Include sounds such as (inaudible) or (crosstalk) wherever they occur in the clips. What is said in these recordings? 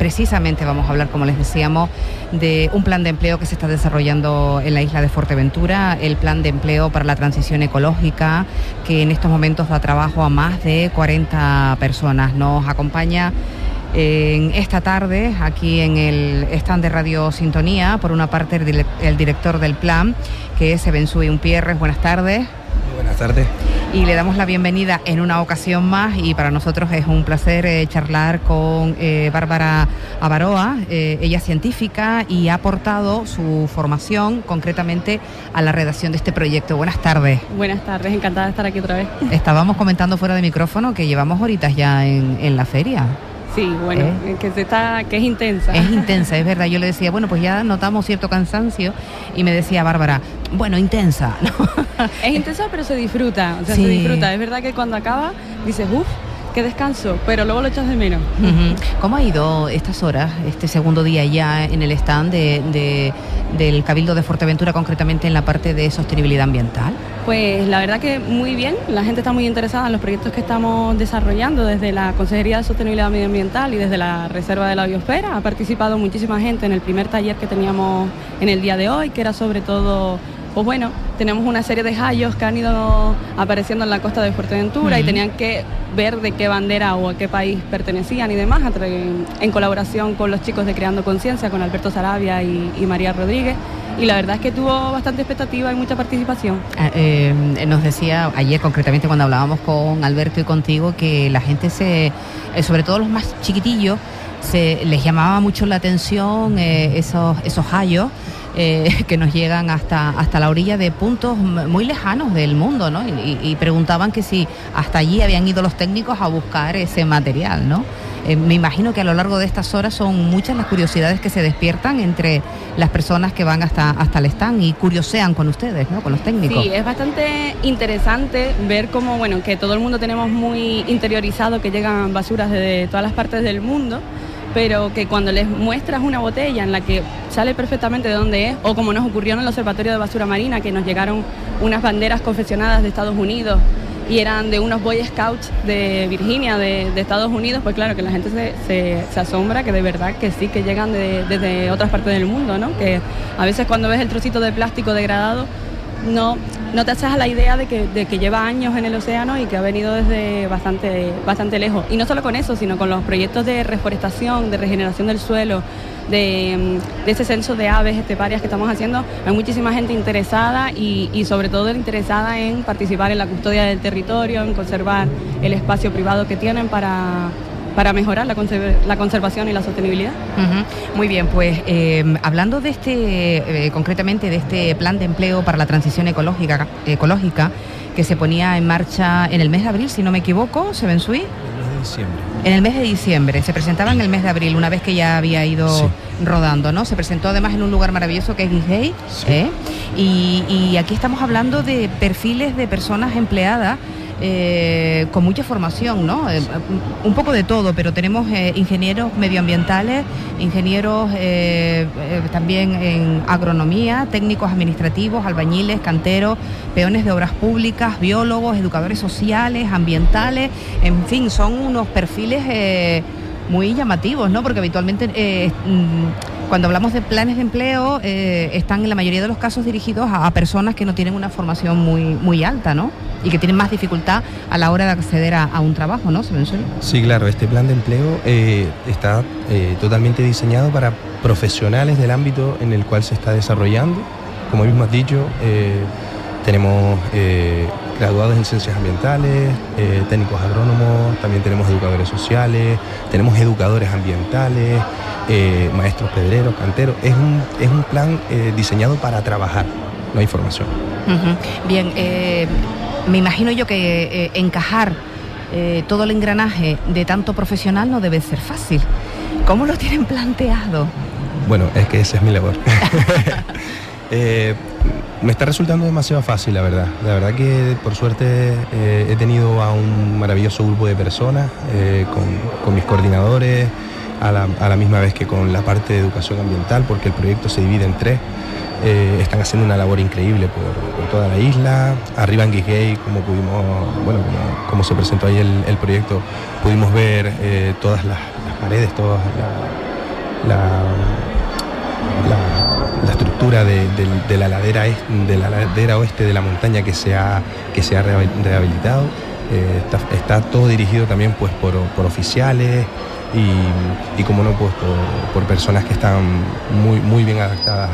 Precisamente vamos a hablar, como les decíamos, de un plan de empleo que se está desarrollando en la isla de Fuerteventura, el plan de empleo para la transición ecológica, que en estos momentos da trabajo a más de 40 personas. Nos acompaña en esta tarde aquí en el stand de Radio Sintonía, por una parte el, director del plan, que es Ebensui Umpierres. Buenas tardes. Buenas tardes y le damos la bienvenida en una ocasión más y para nosotros es un placer eh, charlar con eh, Bárbara Avaroa. Eh, ella es científica y ha aportado su formación concretamente a la redacción de este proyecto. Buenas tardes. Buenas tardes, encantada de estar aquí otra vez. Estábamos comentando fuera de micrófono que llevamos horitas ya en, en la feria. Sí, bueno, ¿Eh? que, se está, que es intensa. Es (laughs) intensa, es verdad. Yo le decía, bueno, pues ya notamos cierto cansancio y me decía Bárbara, bueno, intensa. (laughs) Es intensa, pero se disfruta, o sea, se disfruta. Es verdad que cuando acaba dices, uff, qué descanso, pero luego lo echas de menos. ¿Cómo ha ido estas horas, este segundo día ya en el stand de, del Cabildo de Fuerteventura, concretamente en la parte de sostenibilidad ambiental? Pues la verdad que muy bien, la gente está muy interesada en los proyectos que estamos desarrollando desde la Consejería de Sostenibilidad Medioambiental y desde la Reserva de la Biosfera. Ha participado muchísima gente en el primer taller que teníamos en el día de hoy, que era sobre todo pues bueno, tenemos una serie de hallos que han ido apareciendo en la costa de Fuerteventura y tenían que ver de qué bandera o a qué país pertenecían y demás, en colaboración con los chicos de Creando Conciencia, con Alberto Sarabia y, María Rodríguez. Y la verdad es que tuvo bastante expectativa y mucha participación. Ah, eh, nos decía ayer concretamente cuando hablábamos con Alberto y contigo que la gente se, eh, sobre todo los más chiquitillos, se les llamaba mucho la atención eh, esos, esos hallos (laughs) que nos llegan hasta, hasta la orilla de puntos muy lejanos del mundo, ¿no? Y, preguntaban que si hasta allí habían ido los técnicos a buscar ese material, ¿no? Eh, me imagino que a lo largo de estas horas son muchas las curiosidades que se despiertan entre las personas que van hasta, hasta el stand y curiosean con ustedes, ¿no? Con los técnicos. Sí, es bastante interesante ver cómo, bueno, que todo el mundo tenemos muy interiorizado que llegan basuras de todas las partes del mundo pero que cuando les muestras una botella en la que sale perfectamente de dónde es, o como nos ocurrió en el Observatorio de Basura Marina, que nos llegaron unas banderas confeccionadas de Estados Unidos y eran de unos Boy Scouts de Virginia, de, Estados Unidos, pues claro que la gente se, asombra que de verdad que sí, que llegan desde otras partes del mundo, ¿no? Que a veces cuando ves el trocito de plástico degradado, no, no te haces a la idea de que, lleva años en el océano y que ha venido desde bastante, bastante lejos. Y no solo con eso, sino con los proyectos de reforestación, de regeneración del suelo, de, ese censo de aves esteparias que estamos haciendo. Hay muchísima gente interesada y, y, sobre todo interesada en participar en la custodia del territorio, en conservar el espacio privado que tienen para para mejorar la, conservación y la sostenibilidad. Muy bien, pues eh, hablando de este, eh, concretamente de este plan de empleo para la transición ecológica, ecológica que se ponía en marcha en el mes de abril, si no me equivoco, ¿se ven En el mes de diciembre. En el mes de diciembre, se presentaba en el mes de abril, una vez que ya había ido rodando, ¿no? Se presentó además en un lugar maravilloso que es Gijay, ¿eh? y, y aquí estamos hablando de perfiles de personas empleadas eh, con mucha formación, ¿no? Eh, un poco de todo, pero tenemos eh, ingenieros medioambientales, ingenieros también en agronomía, técnicos administrativos, albañiles, canteros, peones de obras públicas, biólogos, educadores sociales, ambientales, en fin, son unos perfiles muy llamativos, ¿no? Porque habitualmente mm, cuando hablamos de planes de empleo están en la mayoría de los casos dirigidos a, personas que no tienen una formación muy, muy alta, ¿no? y que tienen más dificultad a la hora de acceder a, un trabajo, ¿no? Sí, claro, este plan de empleo eh, está eh, totalmente diseñado para profesionales del ámbito en el cual se está desarrollando. Como mismo has dicho, eh, tenemos graduados en ciencias ambientales, técnicos agrónomos, también tenemos educadores sociales, tenemos educadores ambientales, maestros pedreros, canteros. Es un, es un plan diseñado para trabajar, no hay formación. Bien, me imagino yo que eh, encajar eh, todo el engranaje de tanto profesional no debe ser fácil. ¿Cómo lo tienen (laughs) planteado? Bueno, es que esa es mi labor. (laughs) Eh, me está resultando demasiado fácil, la verdad. La verdad que por suerte he tenido a un maravilloso grupo de personas, con, mis coordinadores, a la, misma vez que con la parte de educación ambiental, porque el proyecto se divide en tres. Eh, están haciendo una labor increíble por, toda la isla. Arriba en Gay, como pudimos, bueno, como, se presentó ahí el, proyecto, pudimos ver eh, todas las, paredes, todas estructura de, la ladera de la ladera oeste de la montaña que se ha, que se ha rehabilitado. Eh, está, todo dirigido también pues, por, oficiales y, como no, pues por, personas que están muy, muy bien adaptadas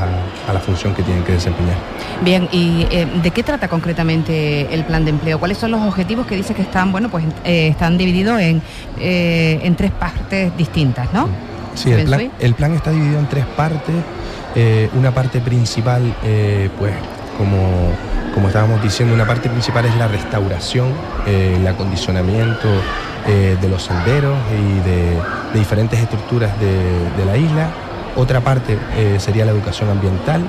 a, la función que tienen que desempeñar. Bien, ¿y eh, de qué trata concretamente el plan de empleo? ¿Cuáles son los objetivos que dice que están, bueno, pues eh, están divididos en, en tres partes distintas, ¿no? Sí, el plan, el plan, está dividido en tres partes. una parte principal, pues como como estábamos diciendo, una parte principal es la restauración, eh, el acondicionamiento eh, de los senderos y de, diferentes estructuras de, la isla. Otra parte eh, sería la educación ambiental,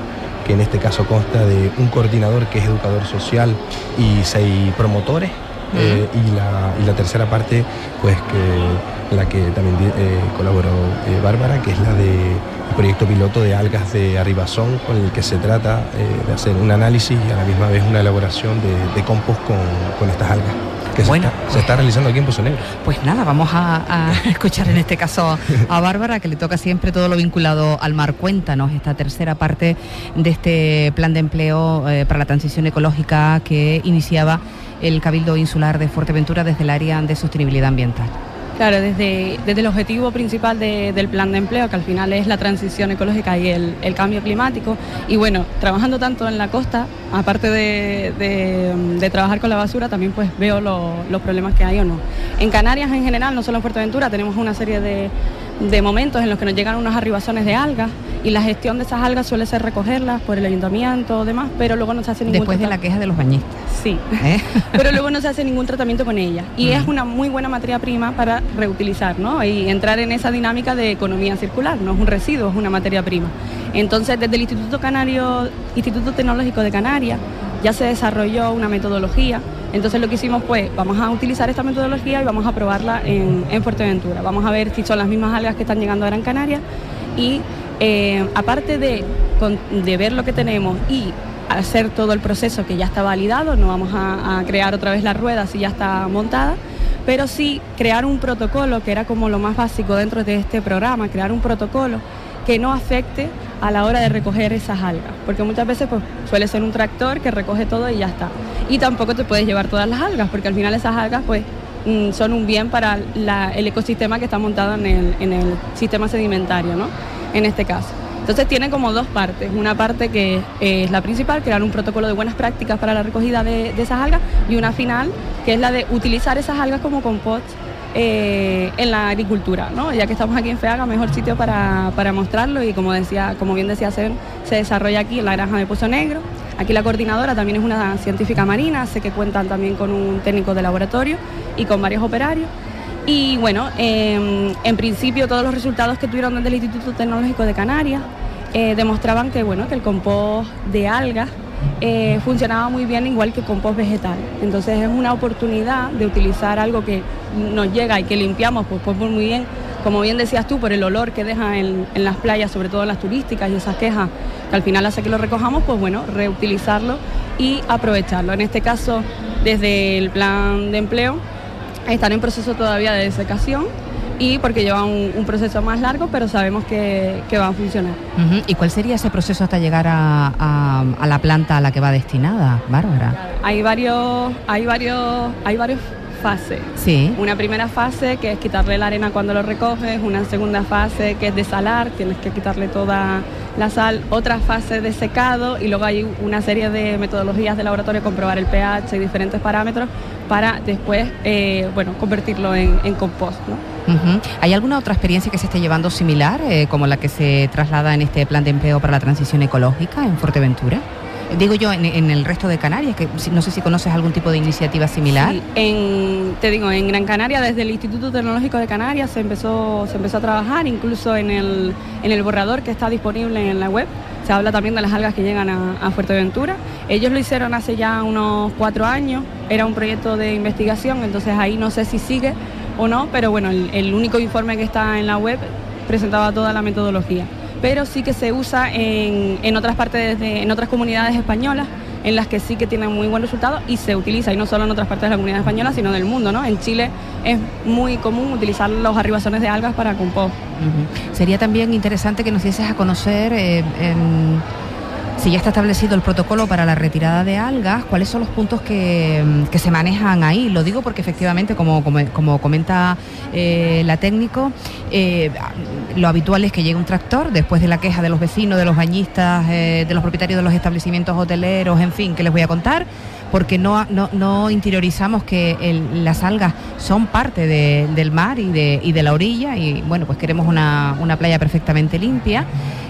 que en este caso consta de un coordinador que es educador social y seis promotores. Y, la, tercera parte, pues que la que también colaboró Bárbara, que es la de proyecto piloto de algas de Arribazón con el que se trata eh, de hacer un análisis y a la misma vez una elaboración de, compost con, estas algas que se, está, realizando aquí en Pozo Negro. Pues nada, vamos a, (laughs) escuchar en este caso a Bárbara, que le toca siempre todo lo vinculado al mar. Cuéntanos esta tercera parte de este plan de empleo eh, para la transición ecológica que iniciaba el Cabildo Insular de Fuerteventura desde el área de sostenibilidad ambiental. Claro, desde, desde el objetivo principal del plan de empleo, que al final es la transición ecológica y el, cambio climático. Y bueno, trabajando tanto en la costa, aparte de, trabajar con la basura, también pues veo los problemas que hay o no. En Canarias en general, no solo en Fuerteventura, tenemos una serie de, de momentos en los que nos llegan unos arribazones de algas y la gestión de esas algas suele ser recogerlas por el ayuntamiento o demás, pero luego no se hace ningún Después de la queja de los bañistas. Sí, ¿Eh? (laughs) pero luego no se hace ningún tratamiento con ella y es una muy buena materia prima para reutilizar, ¿no? Y entrar en esa dinámica de economía circular, no es un residuo, es una materia prima. Entonces, desde el Instituto Canario, Instituto Tecnológico de Canarias, ya se desarrolló una metodología entonces lo que hicimos fue, vamos a utilizar esta metodología y vamos a probarla en, Fuerteventura. Vamos a ver si son las mismas algas que están llegando a Gran Canaria y eh, aparte de, de ver lo que tenemos y hacer todo el proceso que ya está validado, no vamos a, crear otra vez la rueda si ya está montada, pero sí crear un protocolo, que era como lo más básico dentro de este programa, crear un protocolo que no afecte a la hora de recoger esas algas, porque muchas veces pues, suele ser un tractor que recoge todo y ya está. Y tampoco te puedes llevar todas las algas, porque al final esas algas pues mm, son un bien para el ecosistema que está montado en el, sistema sedimentario, ¿no? En este caso. Entonces tiene como dos partes. Una parte que es la principal, crear un protocolo de buenas prácticas para la recogida de, de esas algas, y una final, que es la de utilizar esas algas como compost eh, en la agricultura, ¿no? Ya que estamos aquí en FEAGA, mejor sitio para, mostrarlo y como decía, como bien decía Sen, se desarrolla aquí en la granja de Pozo Negro. Aquí la coordinadora también es una científica marina, sé que cuentan también con un técnico de laboratorio y con varios operarios. Y bueno, em, en principio todos los resultados que tuvieron desde el Instituto Tecnológico de Canarias eh, demostraban que, bueno, que el compost de algas eh, funcionaba muy bien igual que compost vegetal. Entonces es una oportunidad de utilizar algo que nos llega y que limpiamos pues, pues muy bien, como bien decías tú, por el olor que deja en, las playas, sobre todo las turísticas y esas quejas que al final hace que lo recojamos, pues bueno, reutilizarlo y aprovecharlo. En este caso, desde el plan de empleo, están en proceso todavía de desecación y porque lleva un, proceso más largo, pero sabemos que, va a funcionar. ¿Y cuál sería ese proceso hasta llegar a, la planta a la que va destinada, Bárbara? Hay varios, hay varios, hay varios fases. Sí. Una primera fase que es quitarle la arena cuando lo recoges, una segunda fase que es desalar, tienes que quitarle toda la sal, otra fase de secado y luego hay una serie de metodologías de laboratorio, comprobar el pH y diferentes parámetros para después eh, bueno, convertirlo en, compost. ¿Hay alguna otra experiencia que se esté llevando similar, eh, como la que se traslada en este plan de empleo para la transición ecológica en Fuerteventura? Digo yo, en, el resto de Canarias, que no sé si conoces algún tipo de iniciativa similar. En, te digo, en Gran Canaria, desde el Instituto Tecnológico de Canarias se empezó, se empezó a trabajar, incluso en el, en el borrador que está disponible en la web. Se habla también de las algas que llegan a, Fuerteventura. Ellos lo hicieron hace ya unos cuatro años, era un proyecto de investigación, entonces ahí no sé si sigue o no, pero bueno, el único informe que está en la web presentaba toda la metodología pero sí que se usa en, otras partes, en otras comunidades españolas en las que sí que tienen muy buen resultado y se utiliza, y no solo en otras partes de la comunidad española, sino del mundo. ¿no? En Chile es muy común utilizar los arribazones de algas para compost. Sería también interesante que nos dieses a conocer eh, Si ya está establecido el protocolo para la retirada de algas, ¿cuáles son los puntos que, se manejan ahí? Lo digo porque efectivamente, como, comenta eh, la técnico, eh, lo habitual es que llegue un tractor después de la queja de los vecinos, de los bañistas, de los propietarios de los establecimientos hoteleros, en fin, que les voy a contar porque no, interiorizamos que las algas son parte del mar y de, la orilla y bueno, pues queremos una playa perfectamente limpia.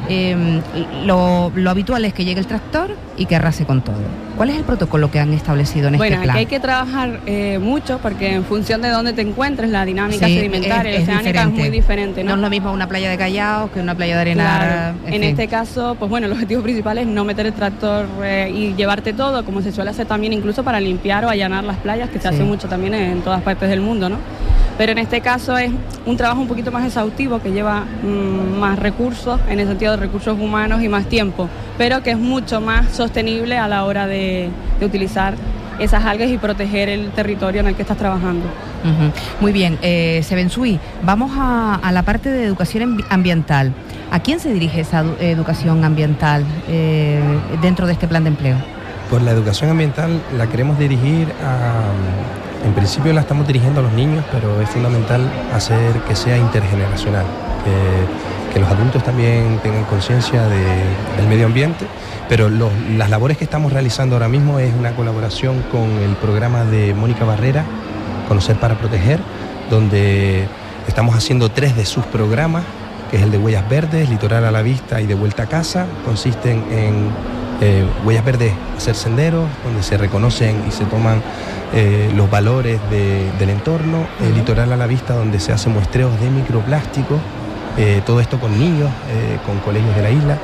Em, lo, habitual es que llegue el tractor y que arrase con todo. ¿Cuál es el protocolo que han establecido en este plan? Bueno, aquí hay que trabajar eh, mucho porque en función de dónde te encuentres, la dinámica sedimentaria, es, oceánica es muy diferente. ¿no? es lo mismo una playa de Callao que una playa de arena. En, este caso, pues bueno, el objetivo principal es no meter el tractor eh, y llevarte todo, como se suele hacer también incluso para limpiar o allanar las playas, que se hace mucho también en todas partes del mundo, ¿no? Pero en este caso es un trabajo un poquito más exhaustivo que lleva mm, más recursos, en el sentido de recursos humanos y más tiempo, pero que es mucho más sostenible a la hora de, utilizar esas algas y proteger el territorio en el que estás trabajando. Muy bien, eh, Sebensui, vamos a, la parte de educación ambiental. ¿A quién se dirige esa educación ambiental eh, dentro de este plan de empleo? Pues la educación ambiental la queremos dirigir a, en principio la estamos dirigiendo a los niños, pero es fundamental hacer que sea intergeneracional, que, los adultos también tengan conciencia del medio ambiente, pero las labores que estamos realizando ahora mismo es una colaboración con el programa de Mónica Barrera, Conocer para Proteger, donde estamos haciendo tres de sus programas, que es el de Huellas Verdes, Litoral a la Vista y de Vuelta a Casa, consisten en eh, huellas verdes, hacer senderos, donde se reconocen y se toman eh, los valores del entorno, el litoral a la vista, donde se hacen muestreos de microplásticos, eh, todo esto con niños, con colegios de la isla.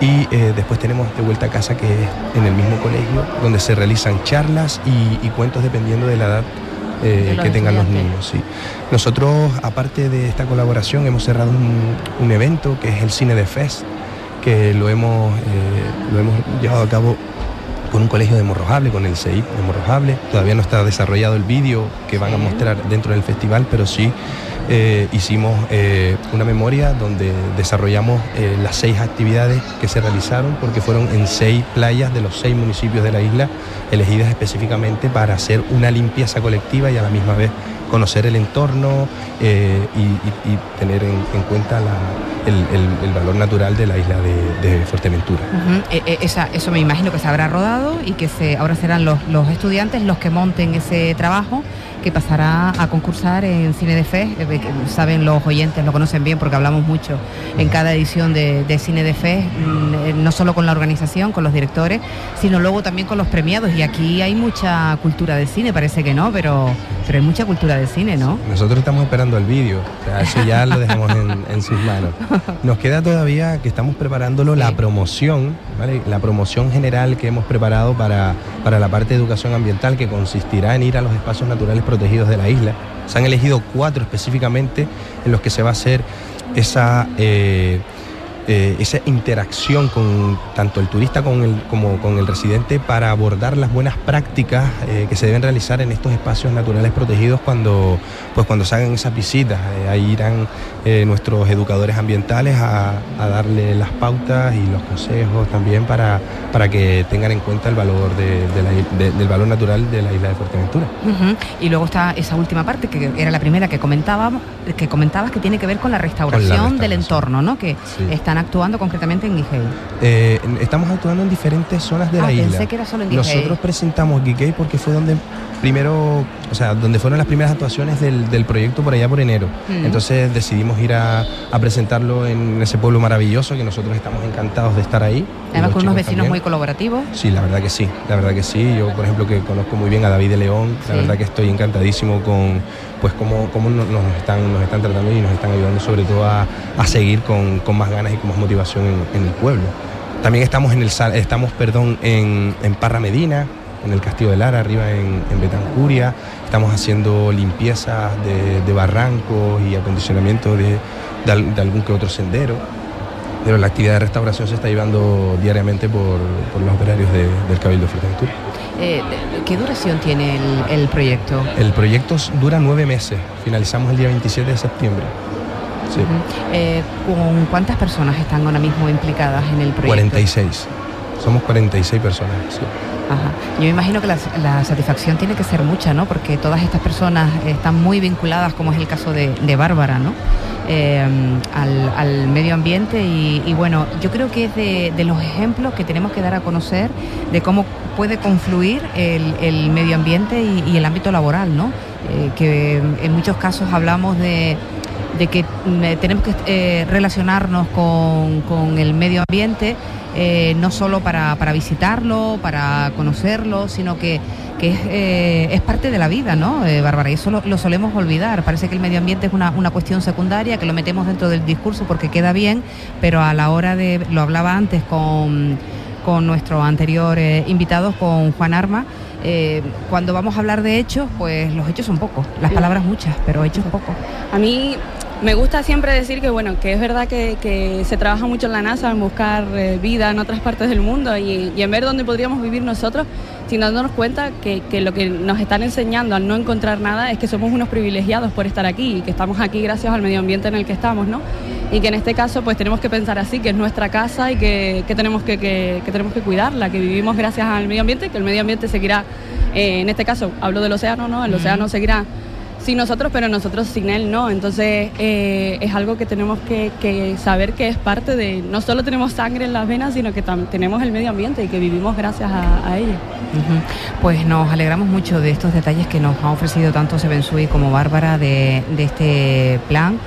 Y después tenemos de vuelta a casa, que es en el mismo colegio, donde se realizan charlas y, cuentos dependiendo de la edad que tengan los niños. Sí. Nosotros, aparte de esta colaboración, hemos cerrado un, un evento que es el Cine de Fest, que lo hemos, eh, lo hemos llevado a cabo con un colegio de Morrojable, con el CEIP de Morrojable. Todavía no está desarrollado el vídeo que van a mostrar dentro del festival, pero sí eh, hicimos eh, una memoria donde desarrollamos las seis actividades que se realizaron, porque fueron en seis playas de los seis municipios de la isla, elegidas específicamente para hacer una limpieza colectiva y a la misma vez conocer el entorno y, tener en, cuenta el, valor natural de la isla de, Fuerteventura. Eh, eh, eso me imagino que se habrá rodado y que se, ahora serán los, los estudiantes los que monten ese trabajo que pasará a concursar en Cine de Fe. Saben los oyentes, lo conocen bien porque hablamos mucho en cada edición de, Cine de Fe, mm, no solo con la organización, con los directores, sino luego también con los premiados. Y aquí hay mucha cultura de cine, parece que no, pero, pero hay mucha cultura de cine, ¿no? Nosotros estamos esperando el vídeo, eso ya lo dejamos en, sus manos. (laughs) (laughs) Nos queda todavía que estamos preparándolo la promoción, la promoción general que hemos preparado para, para la parte de educación ambiental, que consistirá en ir a los espacios naturales protegidos de la isla. Se han elegido cuatro específicamente en los que se va a hacer esa eh, eh, esa interacción con tanto el turista como, el, como con el residente para abordar las buenas prácticas eh, que se deben realizar en estos espacios naturales protegidos cuando, pues cuando se hagan esas visitas. Eh, ahí irán nuestros educadores ambientales a, darle las pautas y los consejos también para, para que tengan en cuenta el valor del valor natural de la isla de Fuerteventura. Y luego está esa última parte que era la primera que comentábamos, que comentabas que tiene que ver con la restauración, del entorno, ¿no? Que está actuando concretamente en Guigay? Eh, estamos actuando en diferentes zonas de la ah, isla. Pensé que era solo en Nosotros presentamos Guigay porque fue donde primero, o sea, donde fueron las primeras actuaciones del, proyecto por allá por enero. Mm. Entonces decidimos ir a, presentarlo en ese pueblo maravilloso que nosotros estamos encantados de estar ahí. Además con unos vecinos muy colaborativos. Sí, la verdad que sí, la verdad que sí. Yo, por ejemplo, que conozco muy bien a David de León, la verdad que estoy encantadísimo con pues cómo, cómo nos, están, nos están tratando y nos están ayudando sobre todo a, seguir con, más ganas y con más motivación en, el pueblo. También estamos en el estamos, perdón, en, en Parra Medina, en el Castillo de Lara, arriba en, Betancuria. Estamos haciendo limpiezas de, barrancos y acondicionamiento de, algún que otro sendero. Pero la actividad de restauración se está llevando diariamente por, los operarios del Cabildo de Fuerteventura. Eh, ¿Qué duración tiene el, proyecto? El proyecto dura nueve meses. Finalizamos el día 27 de septiembre. Eh, ¿Con cuántas personas están ahora mismo implicadas en el proyecto? 46. Somos 46 personas. Yo me imagino que la, satisfacción tiene que ser mucha, ¿no? Porque todas estas personas están muy vinculadas, como es el caso de, Bárbara, ¿no? Eh, al, medio ambiente y, bueno, yo creo que es de, los ejemplos que tenemos que dar a conocer de cómo puede confluir el, medio ambiente y, el ámbito laboral, ¿no? Eh, que en muchos casos hablamos de, que mm, tenemos que eh, relacionarnos con, con el medio ambiente eh, no solo para, visitarlo, para conocerlo, sino que, eh, es, parte de la vida, ¿no, eh, Bárbara? Y eso lo, solemos olvidar. Parece que el medio ambiente es una, cuestión secundaria, que lo metemos dentro del discurso porque queda bien, pero a la hora de, lo hablaba antes con, con nuestro anterior invitado, con Juan Arma, cuando vamos a hablar de hechos, pues los hechos son pocos, las palabras muchas, pero hechos pocos. A mí me gusta siempre decir que bueno, que es verdad que, se trabaja mucho en la NASA en buscar eh, vida en otras partes del mundo y, en ver dónde podríamos vivir nosotros, sin dándonos cuenta que, lo que nos están enseñando al no encontrar nada es que somos unos privilegiados por estar aquí y que estamos aquí gracias al medio ambiente en el que estamos, ¿no? Y que en este caso pues tenemos que pensar así, que es nuestra casa y que, tenemos que, tenemos que cuidarla, que vivimos gracias al medio ambiente, que el medio ambiente seguirá, eh, en este caso hablo del océano, ¿no? El océano seguirá sin nosotros, pero nosotros sin él no. Entonces eh, es algo que tenemos que, saber que es parte de, no solo tenemos sangre en las venas, sino que tenemos el medio ambiente y que vivimos gracias a, a ello. Pues nos alegramos mucho de estos detalles que nos ha ofrecido tanto Sebensui como Bárbara de, este plan.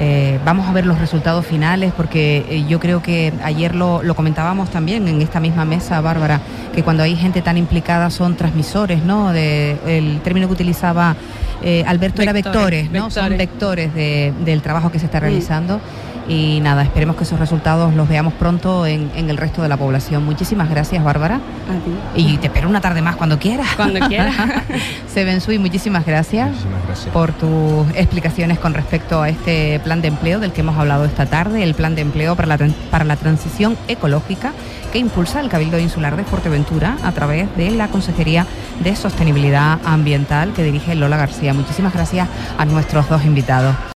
Eh, vamos a ver los resultados finales porque eh, yo creo que ayer lo, comentábamos también en esta misma mesa, Bárbara, que cuando hay gente tan implicada son transmisores, ¿no? De, el término que utilizaba eh, Alberto era vectores, ¿no? Son vectores del trabajo que se está mm. realizando. Y nada, esperemos que esos resultados los veamos pronto en, el resto de la población. Muchísimas gracias, Bárbara. A ti. Y te espero una tarde más cuando quieras. Cuando quieras. (laughs) Sebensui, muchísimas gracias, muchísimas gracias por tus explicaciones con respecto a este plan de empleo del que hemos hablado esta tarde, el plan de empleo para la, para la transición ecológica que impulsa el Cabildo Insular de Fuerteventura a través de la Consejería de Sostenibilidad Ambiental que dirige Lola García. Muchísimas gracias a nuestros dos invitados.